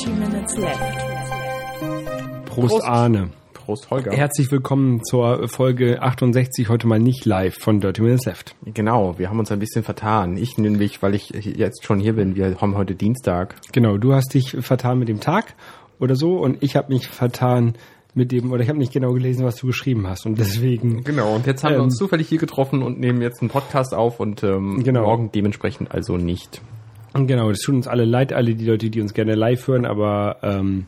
30 Minutes left. Prost, Prost. Arne. Prost, Holger. Herzlich willkommen zur Folge 68, heute mal nicht live von Dirty Minutes Left. Genau, wir haben uns ein bisschen vertan. Ich nämlich, weil ich jetzt schon hier bin, wir haben heute Dienstag. Genau, du hast dich vertan mit dem Tag oder so und ich habe mich vertan mit dem, oder ich habe nicht genau gelesen, was du geschrieben hast und deswegen... Genau, und jetzt haben wir Ähm. uns zufällig hier getroffen und nehmen jetzt einen Podcast auf und ähm, Genau. morgen dementsprechend also nicht. Genau, das tut uns alle leid, alle die Leute, die uns gerne live hören, aber ähm,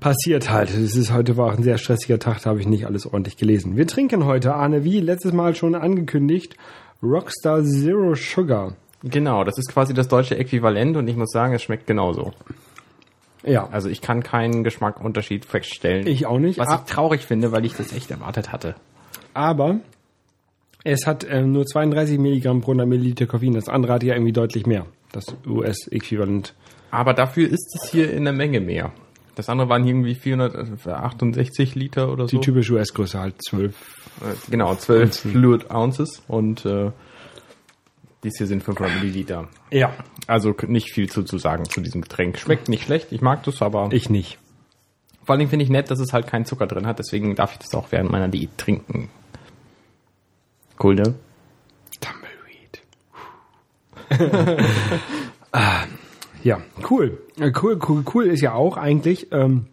passiert halt. Es ist heute war auch ein sehr stressiger Tag, da habe ich nicht alles ordentlich gelesen. Wir trinken heute, Arne, wie letztes Mal schon angekündigt, Rockstar Zero Sugar. Genau, das ist quasi das deutsche Äquivalent und ich muss sagen, es schmeckt genauso. Ja, Also ich kann keinen Geschmackunterschied feststellen. ich auch nicht. was Ah, ich traurig finde, weil ich das echt erwartet hatte. aber es hat ähm, nur 32 Milligramm pro 100 Milliliter Koffein. Das andere hat ja irgendwie deutlich mehr. Das US-Äquivalent. Aber dafür ist es hier in der Menge mehr. Das andere waren irgendwie 468 Liter oder so. Die typische US-Größe halt 12. Äh, Genau, 12 Fluid Ounces und äh, dies hier sind 500 Milliliter. Ja. Also nicht viel zu, zu sagen zu diesem Getränk. Schmeckt nicht schlecht, ich mag das, aber Ich nicht. vor allen Dingen finde ich nett, dass es halt keinen Zucker drin hat, deswegen darf ich das auch während meiner Diät trinken. Cool, ne? Ah, ja, cool. Äh, Cool, cool, cool ist ja auch eigentlich, ähm,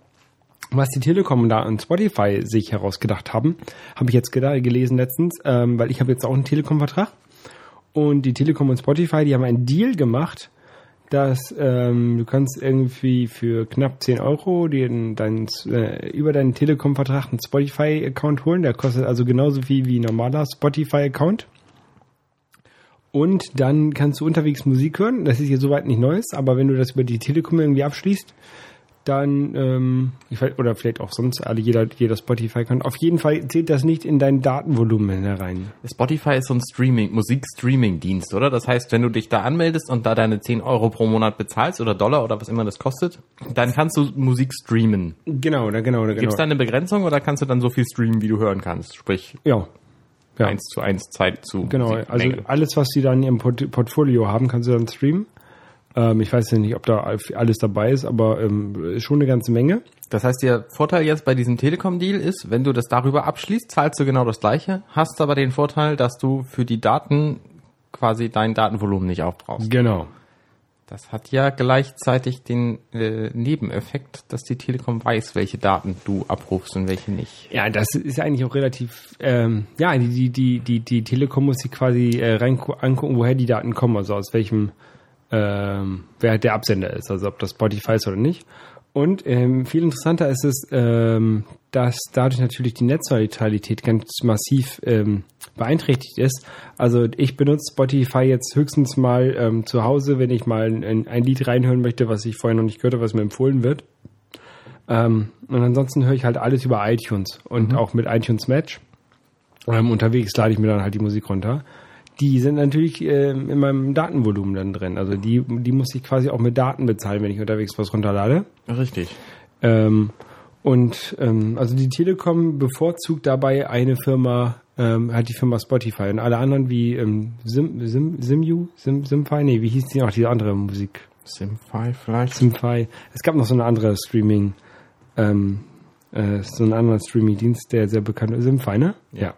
was die Telekom da und Spotify sich herausgedacht haben, habe ich jetzt gelesen letztens, ähm, weil ich habe jetzt auch einen Telekom-Vertrag und die Telekom und Spotify, die haben einen Deal gemacht, dass ähm, du kannst irgendwie für knapp 10 Euro den, dein, äh, über deinen Telekom-Vertrag einen Spotify-Account holen. Der kostet also genauso viel wie ein normaler Spotify-Account. Und dann kannst du unterwegs Musik hören. Das ist hier soweit nicht Neues, aber wenn du das über die Telekom irgendwie abschließt, dann, ähm, oder vielleicht auch sonst alle, jeder, jeder Spotify kann. Auf jeden Fall zählt das nicht in dein Datenvolumen herein. Spotify ist so ein Streaming, Musik-Streaming-Dienst, oder? Das heißt, wenn du dich da anmeldest und da deine 10 Euro pro Monat bezahlst oder Dollar oder was immer das kostet, dann kannst du Musik streamen. Genau, da genau, da genau. Gibt es da eine Begrenzung oder kannst du dann so viel streamen, wie du hören kannst? Sprich, ja. Ja. eins zu eins Zeit zu Genau, also Musikmenge. alles, was sie dann in ihrem Port Portfolio haben, kannst du dann streamen. Ähm, ich weiß ja nicht, ob da alles dabei ist, aber ähm, schon eine ganze Menge. Das heißt, der Vorteil jetzt bei diesem Telekom-Deal ist, wenn du das darüber abschließt, zahlst du genau das gleiche, hast aber den Vorteil, dass du für die Daten quasi dein Datenvolumen nicht aufbrauchst. Genau. Das hat ja gleichzeitig den äh, Nebeneffekt, dass die Telekom weiß, welche Daten du abrufst und welche nicht. Ja, das ist eigentlich auch relativ, ähm, ja, die, die, die, die, die Telekom muss sich quasi äh, rein angucken, woher die Daten kommen, also aus welchem, ähm, wer der Absender ist, also ob das Spotify ist oder nicht. Und ähm, viel interessanter ist es, ähm, dass dadurch natürlich die Netzneutralität ganz massiv ähm, beeinträchtigt ist. Also ich benutze Spotify jetzt höchstens mal ähm, zu Hause, wenn ich mal ein, ein Lied reinhören möchte, was ich vorher noch nicht gehört habe, was mir empfohlen wird. Ähm, und ansonsten höre ich halt alles über iTunes und auch mit iTunes Match. Ähm, unterwegs lade ich mir dann halt die Musik runter. Die sind natürlich ähm, in meinem Datenvolumen dann drin. Also die, die muss ich quasi auch mit Daten bezahlen, wenn ich unterwegs was runterlade. Richtig. Ähm, und ähm, also die Telekom bevorzugt dabei eine Firma, ähm, hat die Firma Spotify und alle anderen wie ähm, Sim, Sim, Simu, Sim, Simfy, nee, wie hieß die noch, diese andere Musik? Simfy vielleicht? Simfy. Es gab noch so eine andere Streaming, ähm, äh, so einen anderen Streaming-Dienst, der sehr bekannt ist. Simfy, ne? Ja.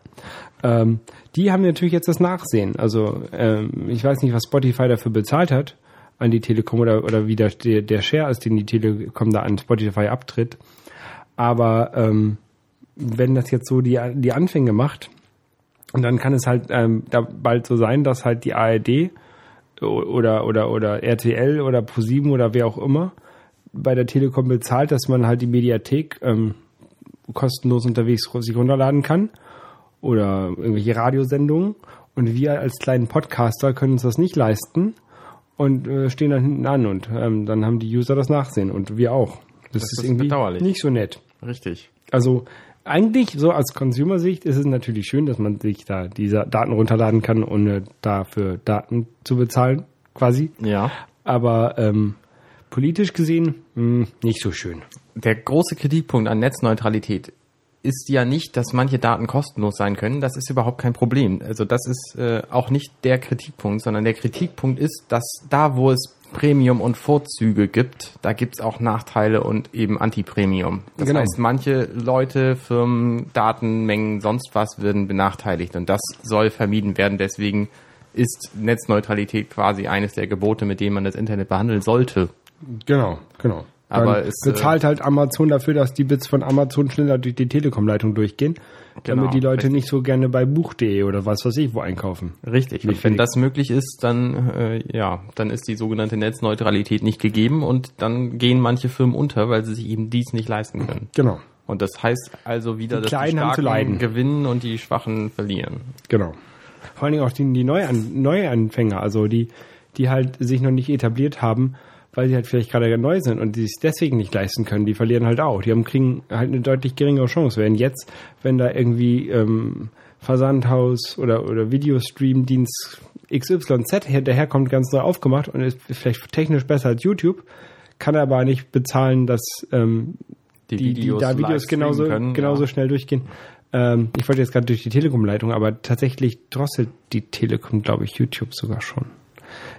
Ähm, die haben natürlich jetzt das Nachsehen. Also ähm, ich weiß nicht, was Spotify dafür bezahlt hat an die Telekom oder, oder wie der, der, Share ist, den die Telekom da an Spotify abtritt. Aber ähm, wenn das jetzt so die, die Anfänge macht, und dann kann es halt ähm, da bald so sein, dass halt die ARD oder oder oder RTL oder ProSieben oder wer auch immer bei der Telekom bezahlt, dass man halt die Mediathek ähm, kostenlos unterwegs sich runterladen kann oder irgendwelche Radiosendungen und wir als kleinen Podcaster können uns das nicht leisten und äh, stehen dann hinten an und ähm, dann haben die User das Nachsehen und wir auch. Das, ist ist irgendwie nicht so nett. Richtig. Also eigentlich so aus Consumer-Sicht ist es natürlich schön, dass man sich da diese Daten runterladen kann, ohne dafür Daten zu bezahlen, quasi. Ja. Aber ähm, politisch gesehen mh, nicht so schön. Der große Kritikpunkt an Netzneutralität ist ja nicht, dass manche Daten kostenlos sein können. Das ist überhaupt kein Problem. Also das ist äh, auch nicht der Kritikpunkt, sondern der Kritikpunkt ist, dass da, wo es Premium und Vorzüge gibt, da gibt's auch Nachteile und eben Anti-Premium. Das Genau. heißt, manche Leute, Firmen, Datenmengen, sonst was werden benachteiligt und das soll vermieden werden. Deswegen ist Netzneutralität quasi eines der Gebote, mit denen man das Internet behandeln sollte. Genau, genau. Aber Dann es, äh, bezahlt halt Amazon dafür, dass die Bits von Amazon schneller durch die Telekom-Leitung durchgehen, Genau, damit die Leute richtig. nicht so gerne bei Buch.de oder was weiß ich wo einkaufen. Richtig. Und wenn das möglich ist, dann äh, ja, dann ist die sogenannte Netzneutralität nicht gegeben und dann gehen manche Firmen unter, weil sie sich eben dies nicht leisten können. Genau, Und das heißt also wieder, Die dass Kleinen die haben zu leiden. Starken gewinnen und die Schwachen verlieren. genau. Vor allen Dingen auch die, die Neuan Neuanfänger, also die, die halt sich noch nicht etabliert haben, weil sie halt vielleicht gerade neu sind und die sich deswegen nicht leisten können, die verlieren halt auch. Die haben, kriegen halt eine deutlich geringere Chance. Während jetzt, wenn da irgendwie ähm, Versandhaus oder, oder Videostream-Dienst XYZ her- daherkommt, ganz neu aufgemacht und ist vielleicht technisch besser als YouTube, kann er aber nicht bezahlen, dass ähm, die, die da live Videos streamen genauso, können, genauso ja. schnell durchgehen. Ähm, ich wollte jetzt gerade durch die Telekom-Leitung, aber tatsächlich drosselt die Telekom, glaube ich, YouTube sogar schon.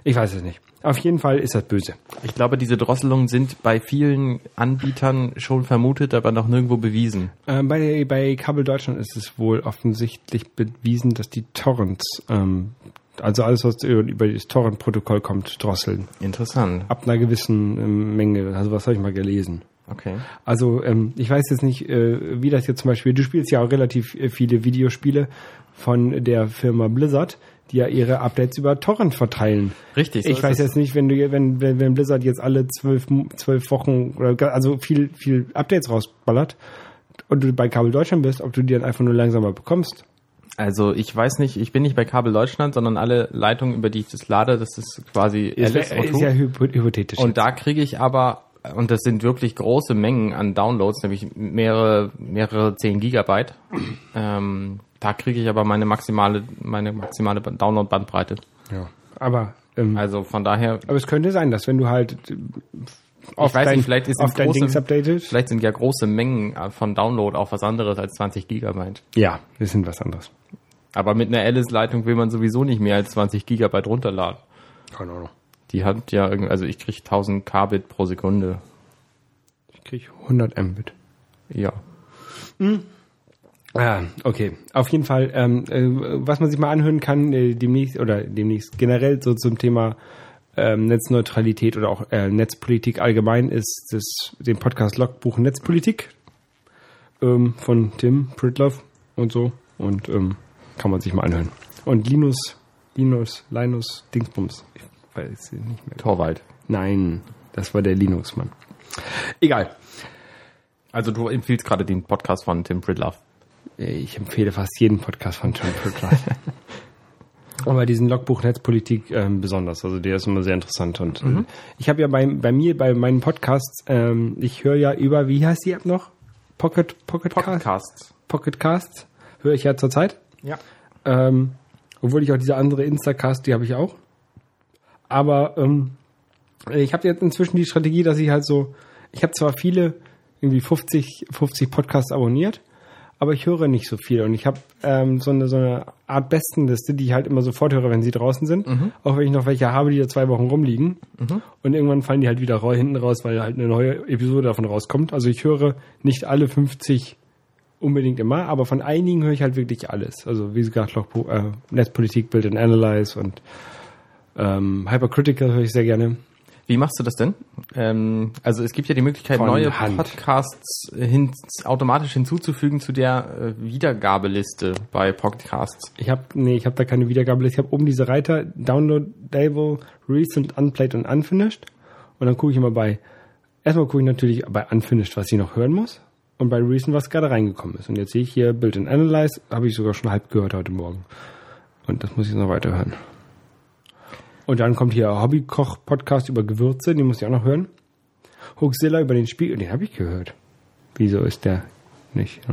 Ich weiß es nicht. Auf jeden Fall ist das böse. Ich glaube, diese Drosselungen sind bei vielen Anbietern schon vermutet, aber noch nirgendwo bewiesen. Ähm, bei, bei Kabel Deutschland ist es wohl offensichtlich bewiesen, dass die Torrents, ähm, also alles, was über, das Torrent-Protokoll kommt, drosseln. Interessant. Ab einer gewissen ähm, Menge. Also was habe ich mal gelesen? Okay. Also ähm, ich weiß jetzt nicht, äh, wie das jetzt zum Beispiel, du spielst ja auch relativ äh, viele Videospiele von der Firma Blizzard, die ja ihre Updates über Torrent verteilen. Richtig. so ich weiß jetzt nicht, wenn du wenn, wenn, wenn Blizzard jetzt alle zwölf, zwölf Wochen oder also viel, viel Updates rausballert und du bei Kabel Deutschland bist, ob du die dann einfach nur langsamer bekommst. Also ich weiß nicht, ich bin nicht bei Kabel Deutschland, sondern alle Leitungen, über die ich das lade, das ist quasi Ist, ist O2. ja hypo- hypothetisch. Und da kriege ich aber, und das sind wirklich große Mengen an Downloads, nämlich mehrere, mehrere 10 Gigabyte. Ähm, da kriege ich aber meine maximale, meine maximale Download-Bandbreite. ja. Aber ähm, Also von daher, aber es könnte sein, dass wenn du halt äh, auf weiß dein, nicht, vielleicht ist auf ein dein große- Dings updatest. vielleicht sind ja große Mengen von Download auch was anderes als 20 Gigabyte. Ja, wir sind was anderes. Aber mit einer Alice-Leitung will man sowieso nicht mehr als 20 Gigabyte runterladen. Keine Ahnung. Die hat ja irgendwie, also ich kriege 1000 Kbit pro Sekunde. Ich krieg 100 Mbit. Ja. Ah, okay. Auf jeden Fall, ähm, äh, was man sich mal anhören kann, äh, demnächst oder demnächst generell so zum Thema ähm, Netzneutralität oder auch äh, Netzpolitik allgemein ist das den Podcast Logbuch Netzpolitik ähm, von Tim Pritloff und so und ähm, kann man sich mal anhören. Und Linus, Linus, Linus Dingsbums, ich weiß nicht mehr. Torwald. Nein, das war der Linux Mann. Egal. Also du empfiehlst gerade den Podcast von Tim Pridlove. Ich empfehle fast jeden Podcast von Tim Pritloff. Aber diesen Logbuch Netzpolitik ähm, besonders. Also der ist immer sehr interessant. Und äh, ich habe ja bei, bei mir, bei meinen Podcasts, ähm, ich höre ja über, wie heißt die App noch? Pocket, Pocket, Cast? Podcast. Pocket Casts höre ich ja zurzeit. Ja. Ähm, obwohl ich auch diese andere Instacast, die habe ich auch. Aber ähm, ich habe jetzt inzwischen die Strategie, dass ich halt so, ich habe zwar viele, irgendwie 50, 50 Podcasts abonniert, aber ich höre nicht so viel. Und ich habe ähm, so, eine, so eine Art Bestenliste, die ich halt immer sofort höre, wenn sie draußen sind. Auch wenn ich noch welche habe, die da zwei Wochen rumliegen. Und irgendwann fallen die halt wieder hinten raus, weil halt eine neue Episode davon rauskommt. Also ich höre nicht alle 50 unbedingt immer, aber von einigen höre ich halt wirklich alles. Also wie gesagt, äh, Netzpolitik, Build and Analyze und ähm, Hypercritical höre ich sehr gerne. Wie machst du das denn? Ähm, also es gibt ja die Möglichkeit, Von neue Hand. Podcasts hin, automatisch hinzuzufügen zu der äh, Wiedergabeliste bei Podcasts. Ich habe nee, ich habe da keine Wiedergabeliste. Ich habe oben diese Reiter Downloadable, Recent, Unplayed und Unfinished. Und dann gucke ich immer bei, erstmal gucke ich natürlich bei Unfinished, was ich noch hören muss. Und bei Recent, was gerade reingekommen ist. Und jetzt sehe ich hier Build and Analyze, habe ich sogar schon halb gehört heute Morgen. Und das muss ich noch weiterhören. Und dann kommt hier Hobbykoch-Podcast über Gewürze, den muss ich auch noch hören. Hoaxilla über den Spiegel, den habe ich gehört. Wieso ist der nicht?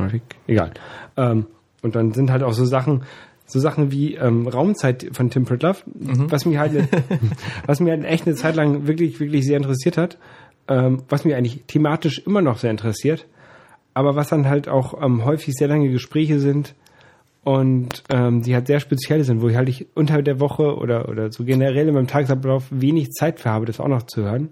Egal. Ähm, und dann sind halt auch so Sachen, so Sachen wie ähm, Raumzeit von Tim Pritloff, was mich halt, was mir halt echt eine Zeit lang wirklich, wirklich sehr interessiert hat, ähm, was mich eigentlich thematisch immer noch sehr interessiert, aber was dann halt auch ähm, häufig sehr lange Gespräche sind und ähm, die halt sehr speziell sind, wo ich halt ich unter der Woche oder, oder so generell in meinem Tagesablauf wenig Zeit für habe, das auch noch zu hören.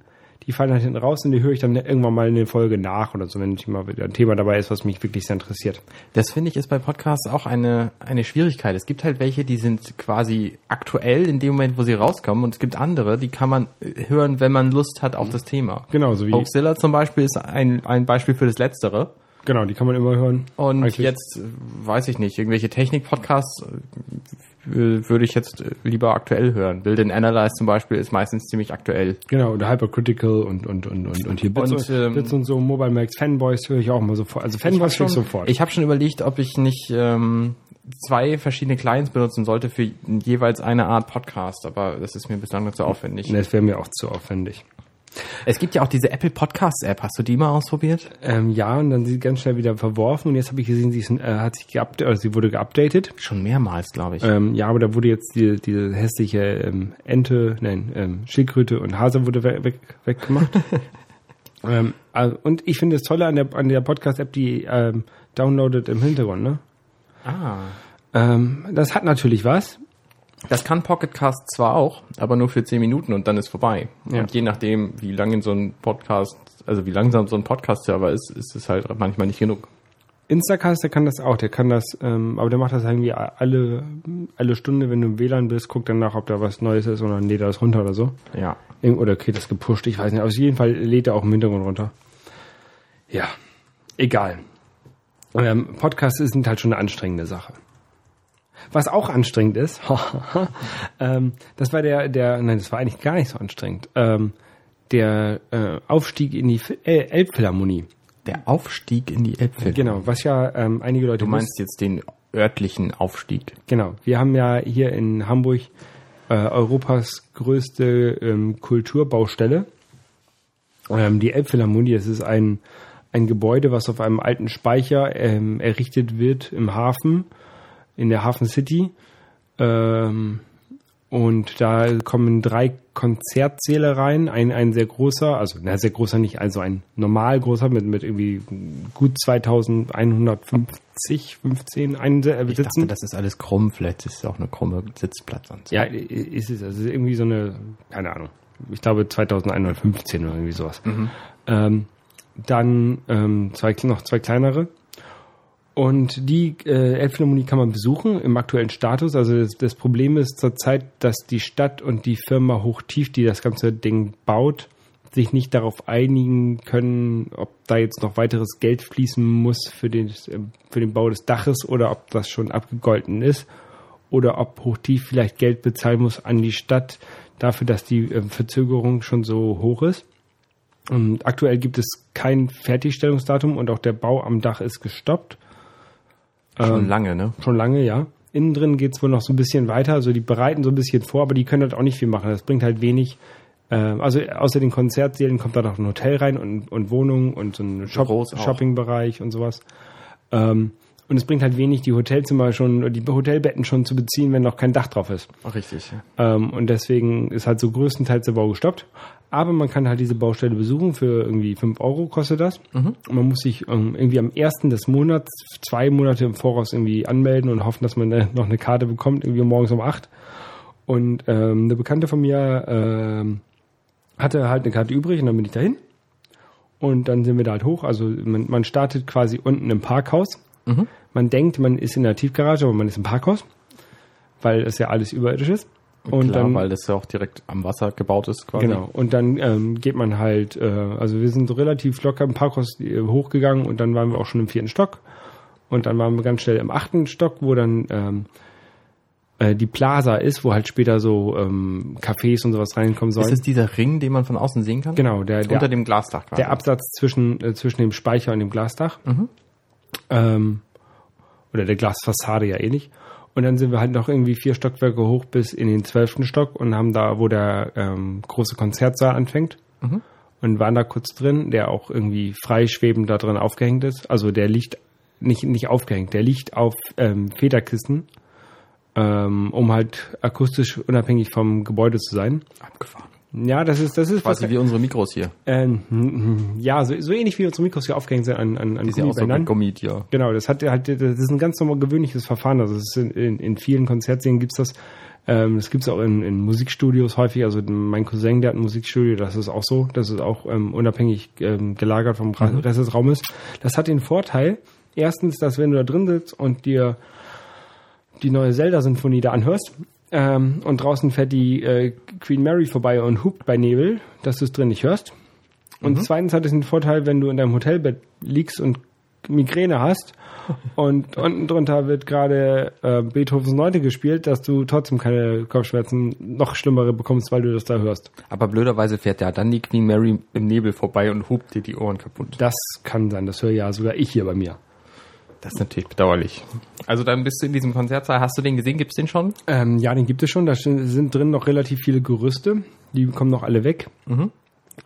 Die fallen halt hinten raus und die höre ich dann irgendwann mal in der Folge nach oder so, wenn ich mal wieder ein Thema dabei ist, was mich wirklich sehr interessiert. Das finde ich ist bei Podcasts auch eine, eine Schwierigkeit. Es gibt halt welche, die sind quasi aktuell in dem Moment, wo sie rauskommen und es gibt andere, die kann man hören, wenn man Lust hat auf das Thema. Genau, so wie Hoaxilla zum Beispiel ist ein, ein Beispiel für das Letztere. Genau, die kann man immer hören. Und Eigentlich. jetzt äh, weiß ich nicht, irgendwelche Technik-Podcasts äh, würde ich jetzt äh, lieber aktuell hören. Build and Analyze zum Beispiel ist meistens ziemlich aktuell. Genau, oder Hypercritical und und und und und hier Bits Und, und, ähm, Bits und so Mobile Max Fanboys höre ich auch mal sofort. Also Fanboys höre ich sofort. Ich habe schon überlegt, ob ich nicht ähm, zwei verschiedene Clients benutzen sollte für jeweils eine Art Podcast, aber das ist mir bislang noch zu aufwendig. das wäre mir auch zu aufwendig. Es gibt ja auch diese Apple Podcasts App. Hast du die mal ausprobiert? Ähm, ja, und dann sie ganz schnell wieder verworfen und jetzt habe ich gesehen, sie ist, äh, hat sich geupdatet, also sie wurde geupdatet. Schon mehrmals, glaube ich. Ähm, ja, aber da wurde jetzt die, diese hässliche ähm, Ente, nein, ähm, Schildkröte und Hase wurde we weg, weggemacht. ähm, also, und ich finde das Tolle an der, an der Podcast-App, die ähm, downloadet im Hintergrund, ne? ah. Das hat natürlich was. Das kann Pocketcast zwar auch, aber nur für 10 Minuten und dann ist vorbei. Ja. Und je nachdem, wie lang so ein Podcast, also wie langsam so ein Podcast-Server ist, ist es halt manchmal nicht genug. Instacast, der kann das auch, der kann das, ähm, aber der macht das irgendwie alle, alle Stunde, wenn du im WLAN bist, guckt dann nach, ob da was Neues ist und dann lädt er das runter oder so. Ja. Oder kriegt das gepusht, ich weiß nicht. Auf jeden Fall lädt er auch im Hintergrund runter. Ja, egal. Ähm, Podcasts sind halt schon eine anstrengende Sache. Was auch anstrengend ist, ähm, das war der, der, nein, das war eigentlich gar nicht so anstrengend. Ähm, der äh, Aufstieg in die Fi- äh, Elbphilharmonie. Der Aufstieg in die Elbphilharmonie. Genau, was ja ähm, einige Leute Du meinst jetzt den örtlichen Aufstieg. Genau. Wir haben ja hier in Hamburg äh, Europas größte ähm, Kulturbaustelle. Ähm, die Elbphilharmonie, das ist ein, ein Gebäude, was auf einem alten Speicher ähm, errichtet wird im Hafen, in der Hafen City. Ähm, und da kommen drei Konzertsäle rein, ein, ein sehr großer, also na, sehr großer nicht, also ein normal großer mit, mit irgendwie gut 2150, 15 ein, äh, Ich Sitzen. dachte, das ist alles krumm, vielleicht ist es auch eine krumme Sitzplatzanzahl. Ja, ist es. Also irgendwie so eine, keine Ahnung. Ich glaube 2115 oder irgendwie sowas. Ähm, dann ähm, zwei, noch zwei kleinere. Und die äh, Elbphilharmonie kann man besuchen im aktuellen Status. Also das, das Problem ist zurzeit, dass die Stadt und die Firma Hochtief, die das ganze Ding baut, sich nicht darauf einigen können, ob da jetzt noch weiteres Geld fließen muss für den, für den Bau des Daches oder ob das schon abgegolten ist oder ob Hochtief vielleicht Geld bezahlen muss an die Stadt dafür, dass die äh, Verzögerung schon so hoch ist. Und aktuell gibt es kein Fertigstellungsdatum und auch der Bau am Dach ist gestoppt. Schon lange, ne? Schon lange, ja. Innen drin geht's wohl noch so ein bisschen weiter. Also die bereiten so ein bisschen vor, aber die können halt auch nicht viel machen. Das bringt halt wenig. Äh, also außer den Konzertsälen kommt da noch ein Hotel rein und, und Wohnungen und so ein Shop. Shoppingbereich und sowas. Ähm, und es bringt halt wenig, die Hotelzimmer schon, die Hotelbetten schon zu beziehen, wenn noch kein Dach drauf ist. Ach, richtig. Ähm, und deswegen ist halt so größtenteils der Bau gestoppt. Aber man kann halt diese Baustelle besuchen für irgendwie 5 Euro kostet das. Und man muss sich ähm, irgendwie am ersten des Monats zwei Monate im Voraus irgendwie anmelden und hoffen, dass man äh, noch eine Karte bekommt, irgendwie morgens um 8. Und ähm, eine Bekannte von mir ähm, hatte halt eine Karte übrig und dann bin ich dahin. Und dann sind wir da halt hoch. Also man, man startet quasi unten im Parkhaus. Man denkt, man ist in der Tiefgarage, aber man ist im Parkhaus, weil es ja alles überirdisch ist. Und Klar, dann, weil das ja auch direkt am Wasser gebaut ist quasi. Genau. Und dann ähm, geht man halt, äh, also wir sind so relativ locker im Parkhaus äh, hochgegangen und dann waren wir auch schon im vierten Stock. Und dann waren wir ganz schnell im achten Stock, wo dann ähm, äh, die Plaza ist, wo halt später so ähm, Cafés und sowas reinkommen sollen. Ist es dieser Ring, den man von außen sehen kann? genau, der, Unter der, dem Glasdach quasi. der Absatz zwischen, äh, zwischen dem Speicher und dem Glasdach. Ähm, oder der Glasfassade ja ähnlich. Und dann sind wir halt noch irgendwie vier Stockwerke hoch bis in den zwölften Stock und haben da, wo der ähm, große Konzertsaal anfängt. Und waren da kurz drin, der auch irgendwie freischwebend da drin aufgehängt ist. Also der liegt nicht, nicht aufgehängt, der liegt auf ähm, Federkisten, ähm, um halt akustisch unabhängig vom Gebäude zu sein. Abgefahren. Ja, das ist, das ist Quasi wie unsere Mikros hier. Ähm, ja, so, so ähnlich wie unsere Mikros hier aufgehängt sind an, an, an Die sind auch so gegummiert, ja. Genau, das hat halt, das ist ein ganz normal gewöhnliches Verfahren. Also in, in, in vielen Konzertsälen gibt's das. Ähm, das gibt's auch in, in Musikstudios häufig. Also mein Cousin, der hat ein Musikstudio, das ist auch so. Das ist auch ähm, unabhängig ähm, gelagert vom Ra- Rest des Raumes. Das hat den Vorteil, erstens, dass wenn du da drin sitzt und dir die neue Zelda-Sinfonie da anhörst ähm, und draußen fährt die äh, Queen Mary vorbei und hupt bei Nebel, dass du es drin nicht hörst. Und zweitens hat es den Vorteil, wenn du in deinem Hotelbett liegst und Migräne hast und unten drunter wird gerade äh, Beethovens Neunte gespielt, dass du trotzdem keine Kopfschmerzen noch schlimmere bekommst, weil du das da hörst. Aber blöderweise fährt ja dann die Queen Mary im Nebel vorbei und hupt dir die Ohren kaputt. Das kann sein, das höre ja sogar ich hier bei mir. Das ist natürlich bedauerlich. Also dann bist du in diesem Konzertsaal. Hast du den gesehen? Gibt's den schon? Ähm, ja, den gibt es schon. Da sind drin noch relativ viele Gerüste. Die kommen noch alle weg.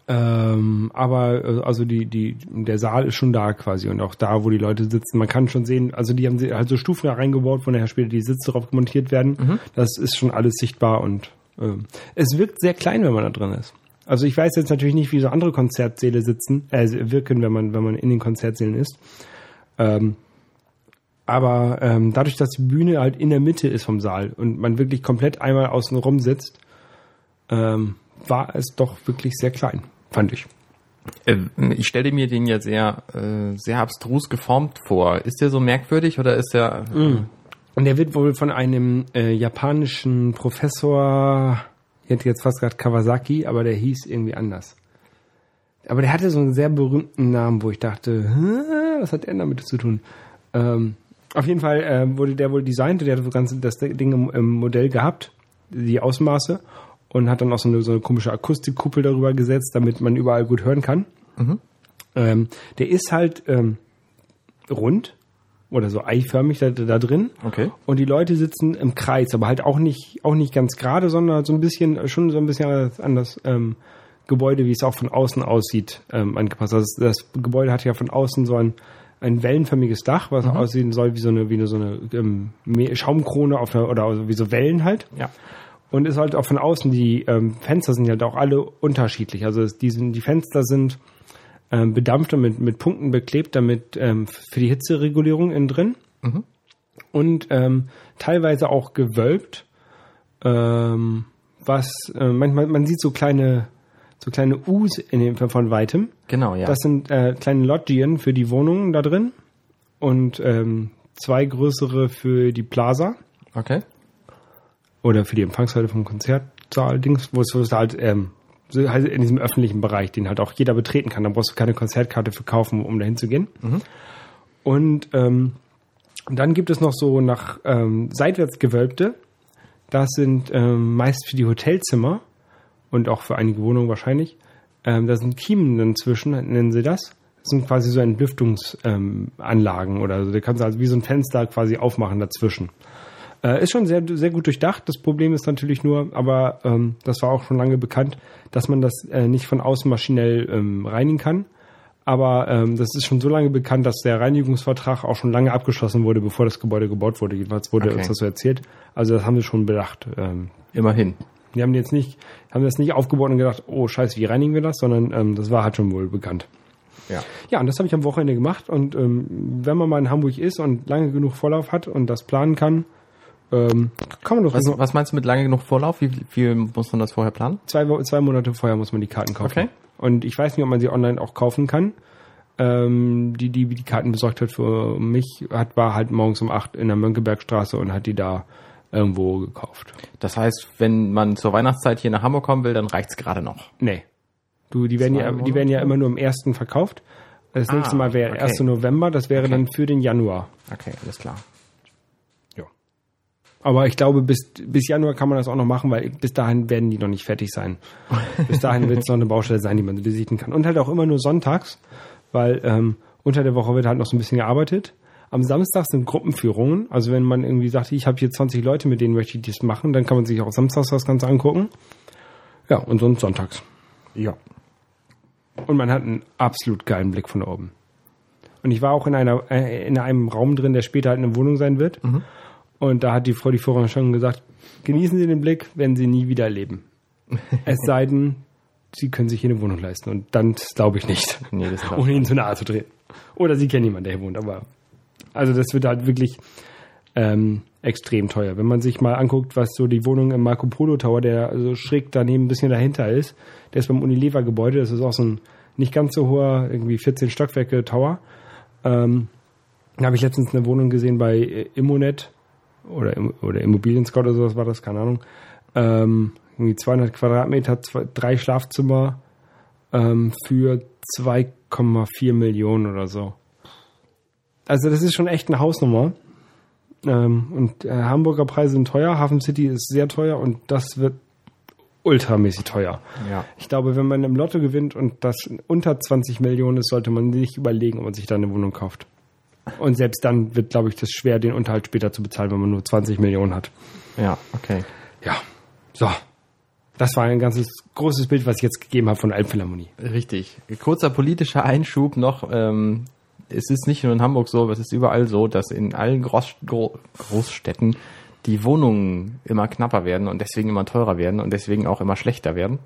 Ähm, aber äh, also die, die, der Saal ist schon da quasi und auch da, wo die Leute sitzen. Man kann schon sehen, also die haben halt so Stufen da reingebaut, von daher später die Sitze drauf montiert werden. Das ist schon alles sichtbar und ähm, es wirkt sehr klein, wenn man da drin ist. Also ich weiß jetzt natürlich nicht, wie so andere Konzertsäle sitzen, äh, wirken, wenn man, wenn man in den Konzertsälen ist. Ähm, aber ähm, dadurch, dass die Bühne halt in der Mitte ist vom Saal und man wirklich komplett einmal außen rum sitzt, ähm, war es doch wirklich sehr klein, fand ich. Äh, Ich stelle mir den ja sehr, äh, sehr abstrus geformt vor. Ist der so merkwürdig oder ist der... Und der wird wohl von einem äh, japanischen Professor, ich hätte jetzt fast gesagt Kawasaki, aber der hieß irgendwie anders. Aber der hatte so einen sehr berühmten Namen, wo ich dachte, "Hä, was hat der damit zu tun? Ähm, auf jeden Fall äh, wurde der wohl designt, der hat das ganze das Ding im, im Modell gehabt, die Ausmaße, und hat dann auch so eine, so eine komische Akustikkuppel darüber gesetzt, damit man überall gut hören kann. Ähm, der ist halt ähm, rund oder so eiförmig da, da drin. Okay. Und die Leute sitzen im Kreis, aber halt auch nicht, auch nicht ganz gerade, sondern so ein bisschen, schon so ein bisschen anders, an das ähm, Gebäude, wie es auch von außen aussieht, ähm, angepasst. Also das, das Gebäude hat ja von außen so ein, ein wellenförmiges Dach, was aussehen soll wie so eine, wie eine, so eine ähm, Schaumkrone auf einer, oder wie so Wellen halt. Ja. Und ist halt auch von außen, die ähm, Fenster sind halt auch alle unterschiedlich. Also die, sind, die Fenster sind ähm, bedampft und mit, mit Punkten beklebt, damit ähm, für die Hitzeregulierung innen drin. Und ähm, teilweise auch gewölbt. Ähm, was äh, manchmal, man sieht so kleine, so kleine U's in dem, von weitem. Genau, ja. Das sind äh, kleine Loggien für die Wohnungen da drin und ähm, zwei größere für die Plaza okay. oder für die Empfangshalle vom Konzertsaal, Dings, wo es, wo es da halt, ähm, halt in diesem öffentlichen Bereich, den halt auch jeder betreten kann. Da brauchst du keine Konzertkarte für kaufen, um dahin zu gehen. Und ähm, dann gibt es noch so nach ähm, seitwärts gewölbte. Das sind ähm, meist für die Hotelzimmer und auch für einige Wohnungen wahrscheinlich. Ähm, da sind Kiemen dazwischen, nennen sie das. Das sind quasi so Entlüftungsanlagen ähm, oder so. Da kannst du also wie so ein Fenster quasi aufmachen dazwischen. Äh, ist schon sehr, sehr gut durchdacht. Das Problem ist natürlich nur, aber ähm, das war auch schon lange bekannt, dass man das äh, nicht von außen maschinell ähm, reinigen kann. Aber ähm, das ist schon so lange bekannt, dass der Reinigungsvertrag auch schon lange abgeschlossen wurde, bevor das Gebäude gebaut wurde. Jedenfalls wurde Okay. uns das so erzählt. Also das haben wir schon bedacht. Ähm, Immerhin. Die haben jetzt nicht, haben das nicht aufgebaut und gedacht, oh scheiße, wie reinigen wir das, sondern ähm, das war halt schon wohl bekannt. Ja. Ja, und das habe ich am Wochenende gemacht. Und ähm, wenn man mal in Hamburg ist und lange genug Vorlauf hat und das planen kann, ähm, kann man doch Was, was meinst du mit lange genug Vorlauf? Wie viel muss man das vorher planen? zwei, zwei Monate vorher muss man die Karten kaufen. Okay. Und ich weiß nicht, ob man sie online auch kaufen kann. Ähm, die, die die Karten besorgt hat für mich, hat, war halt morgens um acht in der Mönckebergstraße und hat die da irgendwo gekauft. Das heißt, wenn man zur Weihnachtszeit hier nach Hamburg kommen will, dann reicht's gerade noch. Nee. Du, die werden Zwei ja, die werden ja immer nur im ersten verkauft. Das Ah, nächste Mal wäre okay. 1. November, das wäre Okay. dann für den Januar. Okay, alles klar. Ja. Aber ich glaube, bis, bis Januar kann man das auch noch machen, weil bis dahin werden die noch nicht fertig sein. bis dahin wird es noch eine Baustelle sein, die man besichtigen kann. Und halt auch immer nur sonntags, weil ähm, unter der Woche wird halt noch so ein bisschen gearbeitet. Am Samstag sind Gruppenführungen. Also wenn man irgendwie sagt, ich habe hier 20 Leute, mit denen möchte ich das machen, dann kann man sich auch samstags das Ganze angucken. Ja, und sonst sonntags. Ja. Und man hat einen absolut geilen Blick von oben. Und ich war auch in einer äh, in einem Raum drin, der später halt eine Wohnung sein wird. Und da hat die Frau die Führerin schon gesagt, genießen Sie den Blick, werden Sie nie wieder erleben. Es sei denn, sie können sich hier eine Wohnung leisten. Und dann glaube ich nicht. Nee, das Ohne ihnen zu nahe zu drehen. Oder sie kennen jemanden, der hier wohnt. Aber also das wird halt wirklich ähm, extrem teuer. Wenn man sich mal anguckt, was so die Wohnung im Marco Polo Tower, der also schräg daneben ein bisschen dahinter ist, der ist beim Unilever Gebäude, das ist auch so ein nicht ganz so hoher, irgendwie 14 Stockwerke Tower. Ähm, da habe ich letztens eine Wohnung gesehen bei äh, Immonet oder, oder Immobilien Scout oder sowas war das, keine Ahnung. Ähm, irgendwie 200 Quadratmeter, zwei, drei Schlafzimmer ähm, für 2,4 Millionen oder so. Also das ist schon echt eine Hausnummer. Ähm, und äh, Hamburger Preise sind teuer, Hafen City ist sehr teuer und das wird ultramäßig teuer. Ja. Ich glaube, wenn man im Lotto gewinnt und das unter 20 Millionen ist, sollte man sich überlegen, ob man sich da eine Wohnung kauft. Und selbst dann wird, glaube ich, das schwer, den Unterhalt später zu bezahlen, wenn man nur 20 Millionen hat. Ja, okay. Ja. So. Das war ein ganzes großes Bild, was ich jetzt gegeben habe von Elbphilharmonie. Richtig. Kurzer politischer Einschub noch. Ähm, es ist nicht nur in Hamburg so, aber es ist überall so, dass in allen Groß Gro Großstädten die Wohnungen immer knapper werden und deswegen immer teurer werden und deswegen auch immer schlechter werden.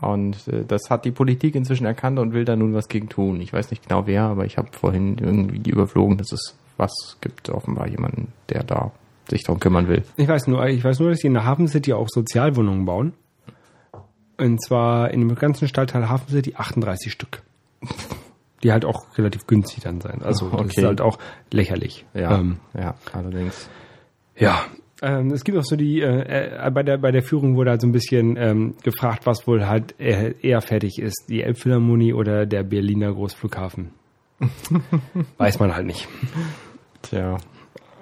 Und äh, das hat die Politik inzwischen erkannt und will da nun was gegen tun. Ich weiß nicht genau wer, aber ich habe vorhin irgendwie überflogen, dass es was gibt, offenbar jemanden, der da sich darum kümmern will. Ich weiß nur, ich weiß nur, dass sie in der Hafen City auch Sozialwohnungen bauen. Und zwar in dem ganzen Stadtteil Hafen City 38 Stück. Die halt auch relativ günstig dann sein. Also das Okay. ist halt auch lächerlich. Ja, Ähm, ja, allerdings. Ja, ähm, es gibt auch so die, äh, äh, bei, der, bei der Führung wurde halt so ein bisschen ähm, gefragt, was wohl halt eher, eher fertig ist, die Elbphilharmonie oder der Berliner Großflughafen. Weiß man halt nicht. Tja,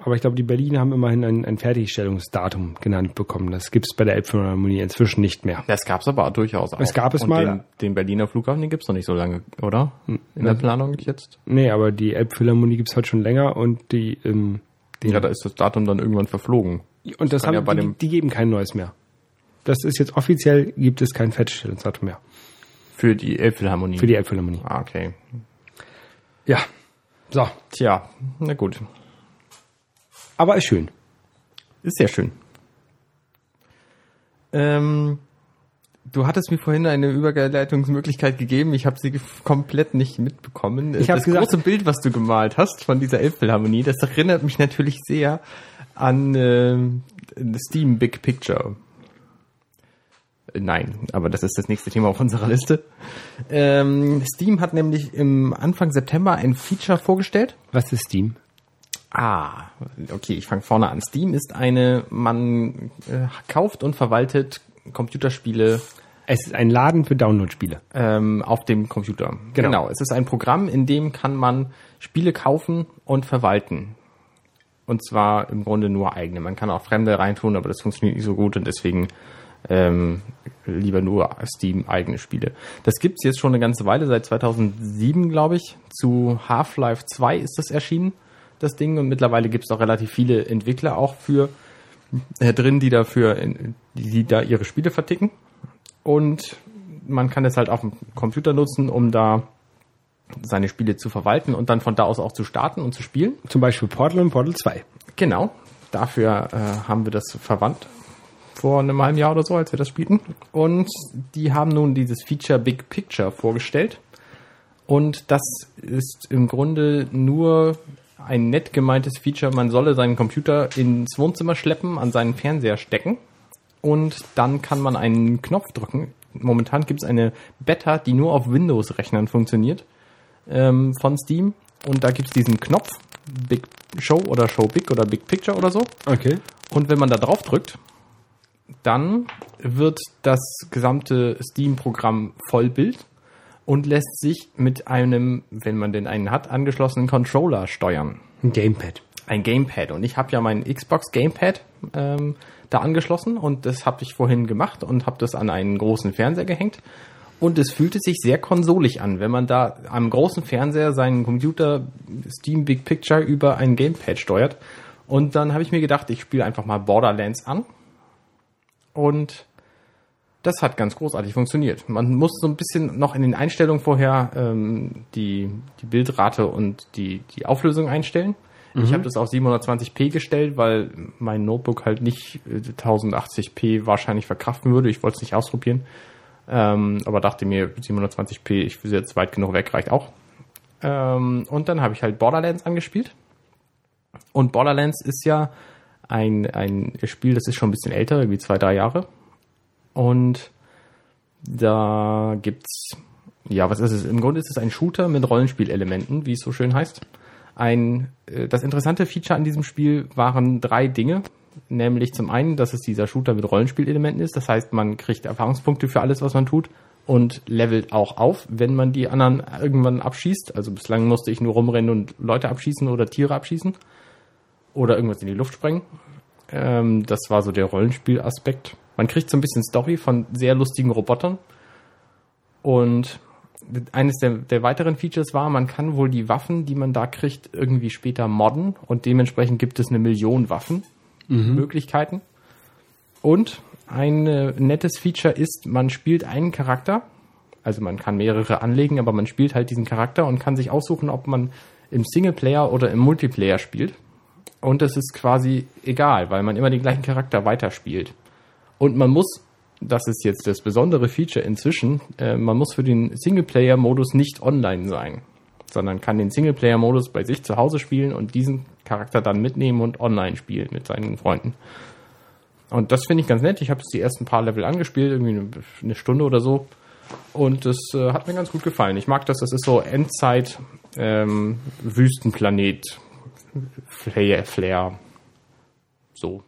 Aber ich glaube, die Berliner haben immerhin ein, ein Fertigstellungsdatum genannt bekommen. Das gibt es bei der Elbphilharmonie inzwischen nicht mehr. Das gab's aber durchaus auch. Es gab es Und mal- Den, den Berliner Flughafen, den gibt's noch nicht so lange, oder? In der Planung jetzt? Nee, aber die Elbphilharmonie gibt es halt schon länger und die, ähm, Ja, da ist das Datum dann irgendwann verflogen. und das kann haben ja bei die, dem- die geben kein neues mehr. Das ist jetzt offiziell, gibt es kein Fertigstellungsdatum mehr Für die Elbphilharmonie. für die Elbphilharmonie. Ah, okay. Ja, so, Tja, na gut. Aber ist schön. Ist sehr schön. Ähm, du hattest mir vorhin eine Überleitungsmöglichkeit gegeben. Ich habe sie komplett nicht mitbekommen. Ich das gesagt- große Bild, was du gemalt hast von dieser Elbphilharmonie, das erinnert mich natürlich sehr an äh, Steam Big Picture. Nein, aber das ist das nächste Thema auf unserer Liste. Ähm, Steam hat nämlich im Anfang September ein Feature vorgestellt. Was ist Steam? Ah, okay, ich fange vorne an. Steam ist eine, man äh, kauft und verwaltet Computerspiele Es ist ein Laden für Download-Spiele. ähm, auf dem Computer. Genau. Es ist ein Programm, in dem kann man Spiele kaufen und verwalten. Und zwar im Grunde nur eigene. Man kann auch Fremde reintun, aber das funktioniert nicht so gut und deswegen ähm, lieber nur Steam eigene Spiele. Das gibt's jetzt schon eine ganze Weile, seit 2007, glaube ich. Zu Half-Life 2 ist das erschienen, das Ding. Und mittlerweile gibt's auch relativ viele Entwickler auch für äh, drin, die dafür, in- die da ihre Spiele verticken. Und man kann es halt auf dem Computer nutzen, um da seine Spiele zu verwalten und dann von da aus auch zu starten und zu spielen. Zum Beispiel Portal und Portal 2. Genau. Dafür äh, haben wir das verwandt vor einem halben Jahr oder so, als wir das spielten. Und die haben nun dieses Feature Big Picture vorgestellt. Und das ist im Grunde nur ein nett gemeintes Feature. Man solle seinen Computer ins Wohnzimmer schleppen, an seinen Fernseher stecken und dann kann man einen Knopf drücken. Momentan gibt es eine Beta, die nur auf Windows-Rechnern funktioniert ähm, von Steam. Und da gibt es diesen Knopf, Big Show oder Show Big oder Big Picture oder so. Okay. Und wenn man da drauf drückt, dann wird das gesamte Steam-Programm Vollbild und lässt sich mit einem, wenn man denn einen hat, angeschlossenen Controller steuern. Ein Gamepad. Ein Gamepad. Und ich habe ja mein Xbox Gamepad ähm, da angeschlossen und das habe ich vorhin gemacht und habe das an einen großen Fernseher gehängt. Und es fühlte sich sehr konsolig an, wenn man da am großen Fernseher seinen Computer Steam Big Picture über ein Gamepad steuert. Und dann habe ich mir gedacht, ich spiele einfach mal Borderlands an. Und das hat ganz großartig funktioniert. Man muss so ein bisschen noch in den Einstellungen vorher ähm, die, die Bildrate und die, die Auflösung einstellen. Ich habe das auf 720p gestellt, weil mein Notebook halt nicht äh, 1080p wahrscheinlich verkraften würde. Ich wollte es nicht ausprobieren. Ähm, aber dachte mir, 720p, ich will jetzt weit genug weg, reicht auch. Ähm, und dann habe ich halt Borderlands angespielt. Und Borderlands ist ja ein, ein Spiel, das ist schon ein bisschen älter, irgendwie zwei, drei Jahre. Und da gibt's, ja, was ist es? Im Grunde ist es ein Shooter mit Rollenspielelementen, wie es so schön heißt. Ein, äh, das interessante Feature an diesem Spiel waren drei Dinge. Nämlich zum einen, dass es dieser Shooter mit Rollenspielelementen ist. Das heißt, man kriegt Erfahrungspunkte für alles, was man tut und levelt auch auf, wenn man die anderen irgendwann abschießt. Also bislang musste ich nur rumrennen und Leute abschießen oder Tiere abschießen oder irgendwas in die Luft sprengen. Ähm, das war so der Rollenspielaspekt. Man kriegt so ein bisschen Story von sehr lustigen Robotern. Und eines der, der weiteren Features war, man kann wohl die Waffen, die man da kriegt, irgendwie später modden und dementsprechend gibt es eine Million Waffenmöglichkeiten. Und ein äh, nettes Feature ist, man spielt einen Charakter, also man kann mehrere anlegen, aber man spielt halt diesen Charakter und kann sich aussuchen, ob man im Singleplayer oder im Multiplayer spielt. Und das ist quasi egal, weil man immer den gleichen Charakter weiterspielt. Und man muss, das ist jetzt das besondere Feature inzwischen, äh, man muss für den Singleplayer-Modus nicht online sein, sondern kann den Singleplayer-Modus bei sich zu Hause spielen und diesen Charakter dann mitnehmen und online spielen mit seinen Freunden. Und das finde ich ganz nett. Ich habe jetzt die ersten paar Level angespielt, irgendwie eine, Stunde oder so. Und das äh, hat mir ganz gut gefallen. Ich mag das, das ist so Endzeit, ähm, Wüstenplanet, Flair, Flair. So.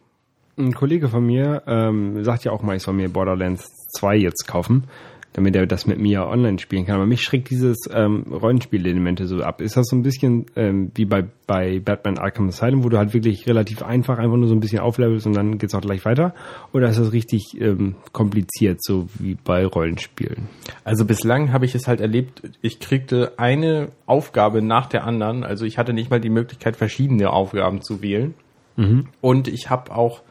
Ein Kollege von mir ähm, sagt ja auch mal, ich soll mir Borderlands 2 jetzt kaufen, damit er das mit mir online spielen kann. Aber mich schreckt dieses ähm, Rollenspielelemente so ab. Ist das so ein bisschen ähm, wie bei, bei Batman Arkham Asylum, wo du halt wirklich relativ einfach einfach nur so ein bisschen auflevelst und dann geht's auch gleich weiter? Oder ist das richtig ähm, kompliziert, so wie bei Rollenspielen? Also bislang habe ich es halt erlebt, ich kriegte eine Aufgabe nach der anderen. Also ich hatte nicht mal die Möglichkeit, verschiedene Aufgaben zu wählen. Und ich habe auch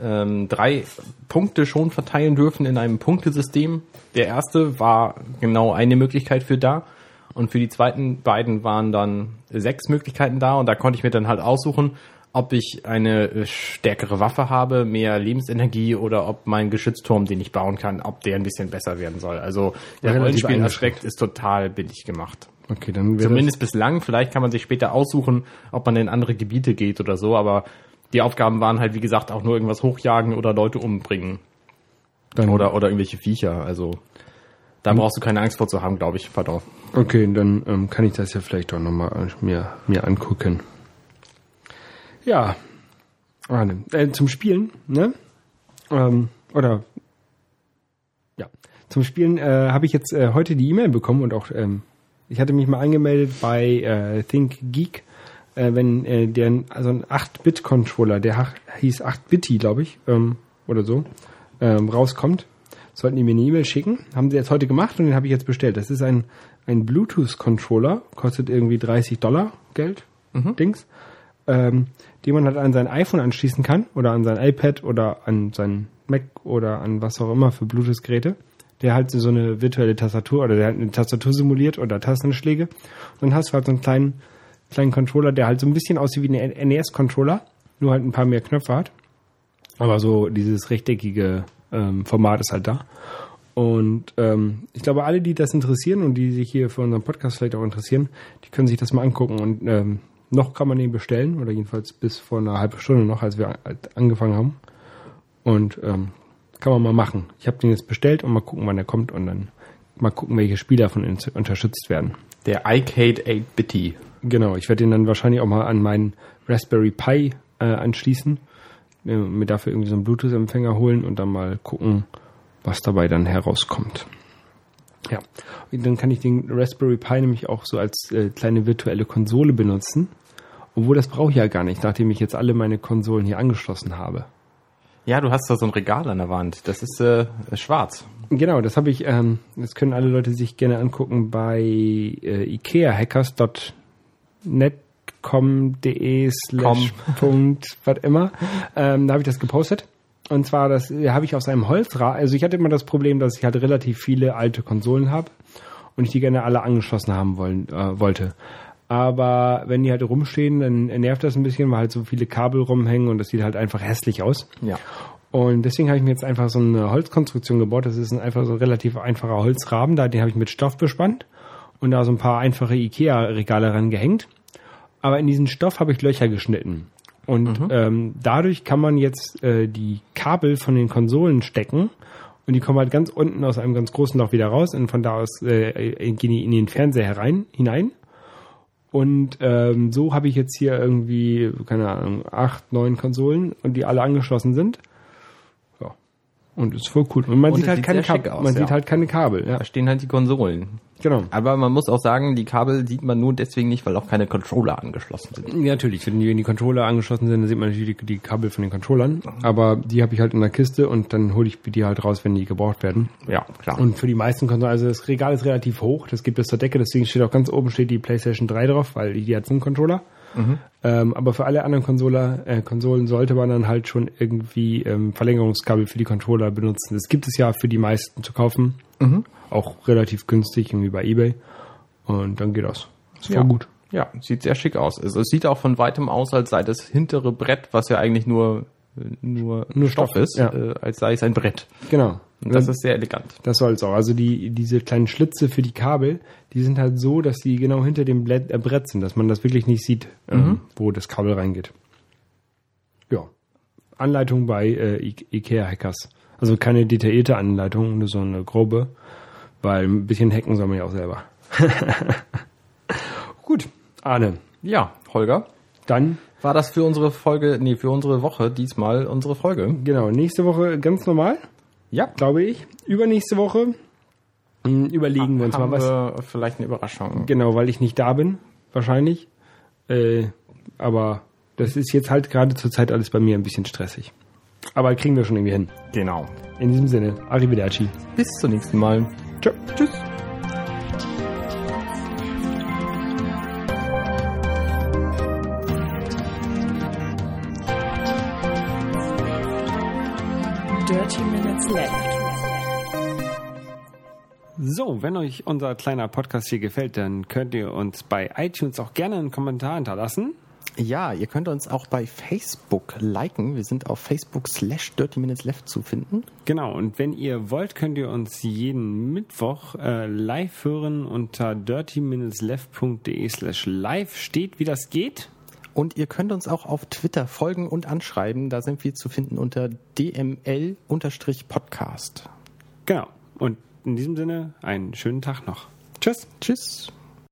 ähm, drei Punkte schon verteilen dürfen in einem Punktesystem. Der erste war genau eine Möglichkeit für da. Und für die zweiten beiden waren dann sechs Möglichkeiten da. Und da konnte ich mir dann halt aussuchen, ob ich eine äh, stärkere Waffe habe, mehr Lebensenergie oder ob mein Geschützturm, den ich bauen kann, ob der ein bisschen besser werden soll. Also der Rollenspielaspekt ist total billig gemacht. Okay, dann Zumindest bislang. Vielleicht kann man sich später aussuchen, ob man in andere Gebiete geht oder so. Aber die Aufgaben waren halt, wie gesagt, auch nur irgendwas hochjagen oder Leute umbringen. dann, Oder, oder irgendwelche Viecher. Also da brauchst du keine Angst vor zu haben, glaube ich. Pardon. Okay, dann ähm, kann ich das ja vielleicht auch nochmal mir, mir angucken. Ja, warte, äh, zum Spielen, ne? Ähm, oder ja, zum Spielen äh, habe ich jetzt äh, heute die E-Mail bekommen und auch ähm, ich hatte mich mal angemeldet bei äh, ThinkGeek, äh, wenn äh, der also ein 8-Bit-Controller, der hieß 8-Bitty, glaube ich, ähm, oder so, ähm, rauskommt, sollten die mir eine E-Mail schicken. Haben sie jetzt heute gemacht und den habe ich jetzt bestellt. Das ist ein, ein Bluetooth-Controller, kostet irgendwie 30 Dollar Geld, Dings, ähm, den man halt an sein iPhone anschließen kann oder an sein iPad oder an sein Mac oder an was auch immer für Bluetooth-Geräte. Der halt so eine virtuelle Tastatur oder der halt eine Tastatur simuliert oder Tastenschläge. Und dann hast du halt so einen kleinen, kleinen Controller, der halt so ein bisschen aussieht wie ein NES-Controller, nur halt ein paar mehr Knöpfe hat. Aber so dieses rechteckige ähm, Format ist halt da. Und ähm, ich glaube, alle, die das interessieren und die sich hier für unseren Podcast vielleicht auch interessieren, die können sich das mal angucken. Und ähm, noch kann man den bestellen, oder jedenfalls bis vor einer halben Stunde noch, als wir angefangen haben. Und ähm, kann man mal machen. Ich habe den jetzt bestellt und mal gucken, wann er kommt und dann mal gucken, welche Spiele davon in- unterstützt werden. Der iCade 8-Bitty. Genau, ich werde den dann wahrscheinlich auch mal an meinen Raspberry Pi äh, anschließen, äh, mir dafür irgendwie so einen Bluetooth-Empfänger holen und dann mal gucken, was dabei dann herauskommt. Ja, und dann kann ich den Raspberry Pi nämlich auch so als äh, kleine virtuelle Konsole benutzen, obwohl das brauche ich ja gar nicht, nachdem ich jetzt alle meine Konsolen hier angeschlossen habe. Ja, du hast da so ein Regal an der Wand. Das ist äh, schwarz. Genau, das habe ich, ähm, das können alle Leute sich gerne angucken bei äh, ikeahackers.netcom.de slash Punkt, was immer. Ähm, da habe ich das gepostet. Und zwar, das habe ich aus einem Holzrad, also ich hatte immer das Problem, dass ich halt relativ viele alte Konsolen habe und ich die gerne alle angeschlossen haben wollen, äh, wollte. Aber wenn die halt rumstehen, dann nervt das ein bisschen, weil halt so viele Kabel rumhängen und das sieht halt einfach hässlich aus. Ja. Und deswegen habe ich mir jetzt einfach so eine Holzkonstruktion gebaut. Das ist ein, einfach so ein relativ einfacher Holzrahmen. Da den habe ich mit Stoff bespannt und da so ein paar einfache Ikea-Regale rangehängt. Aber in diesen Stoff habe ich Löcher geschnitten. Und ähm, dadurch kann man jetzt äh, die Kabel von den Konsolen stecken und die kommen halt ganz unten aus einem ganz großen Loch wieder raus und von da aus äh, gehen die in den Fernseher herein, hinein. Und ähm, so habe ich jetzt hier irgendwie, keine Ahnung, acht, neun Konsolen und die alle angeschlossen sind. Ja. Und ist voll cool. Und man Und sieht halt sieht keine Kabel. aus, man ja. sieht halt keine Kabel, ja. Da stehen halt die Konsolen. Genau. Aber man muss auch sagen, die Kabel sieht man nur deswegen nicht, weil auch keine Controller angeschlossen sind. Ja, natürlich. Wenn die, wenn die Controller angeschlossen sind, dann sieht man natürlich die, die Kabel von den Controllern. Aber die habe ich halt in der Kiste und dann hole ich die halt raus, wenn die gebraucht werden. Ja, klar. Und für die meisten Konsolen, also das Regal ist relativ hoch, das geht bis zur Decke, deswegen steht auch ganz oben steht die PlayStation 3 drauf, weil die hat so einen Controller. Ähm, aber für alle anderen Consoler, äh, Konsolen sollte man dann halt schon irgendwie ähm, Verlängerungskabel für die Controller benutzen. Das gibt es ja für die meisten zu kaufen. Auch relativ günstig, irgendwie bei Ebay. Und dann geht das. Ist voll ja. gut. Ja, sieht sehr schick aus. Also es sieht auch von weitem aus, als sei das hintere Brett, was ja eigentlich nur nur, Nur Stoff, Stoff, ist, ja. äh, als sei es ein Brett. Genau. Und das ist sehr elegant. Das soll's auch. Also die, diese kleinen Schlitze für die Kabel, die sind halt so, dass die genau hinter dem Brett, äh, Brett sind, dass man das wirklich nicht sieht, ähm, wo das Kabel reingeht. Ja. Anleitung bei äh, I- Ikea Hackers. Also keine detaillierte Anleitung, nur so eine grobe, weil ein bisschen hacken soll man ja auch selber. Gut, Arne, Ja, Holger, dann war das für unsere Folge, nee, für unsere Woche diesmal unsere Folge? genau, nächste Woche ganz normal, Ja. glaube ich. Übernächste Woche mh, überlegen wir uns mal was. wir vielleicht eine Überraschung. Genau, weil ich nicht da bin, wahrscheinlich. Äh, aber das ist jetzt halt gerade zur Zeit alles bei mir ein bisschen stressig. Aber kriegen wir schon irgendwie hin. Genau. In diesem Sinne, Arrivederci. Bis zum nächsten Mal. Ciao. Tschüss. Dirty Minutes Left. So, wenn euch unser kleiner Podcast hier gefällt, dann könnt ihr uns bei iTunes auch gerne einen Kommentar hinterlassen. Ja, ihr könnt uns auch bei Facebook liken. Wir sind auf Facebook slash Dirty Minutes Left zu finden. Genau, und wenn ihr wollt, könnt ihr uns jeden Mittwoch äh, live hören unter dirtyminutesleft.de slash live steht, wie das geht. Und ihr könnt uns auch auf Twitter folgen und anschreiben. Da sind wir zu finden unter dml-podcast. Genau. Und in diesem Sinne, einen schönen Tag noch. Tschüss. Tschüss.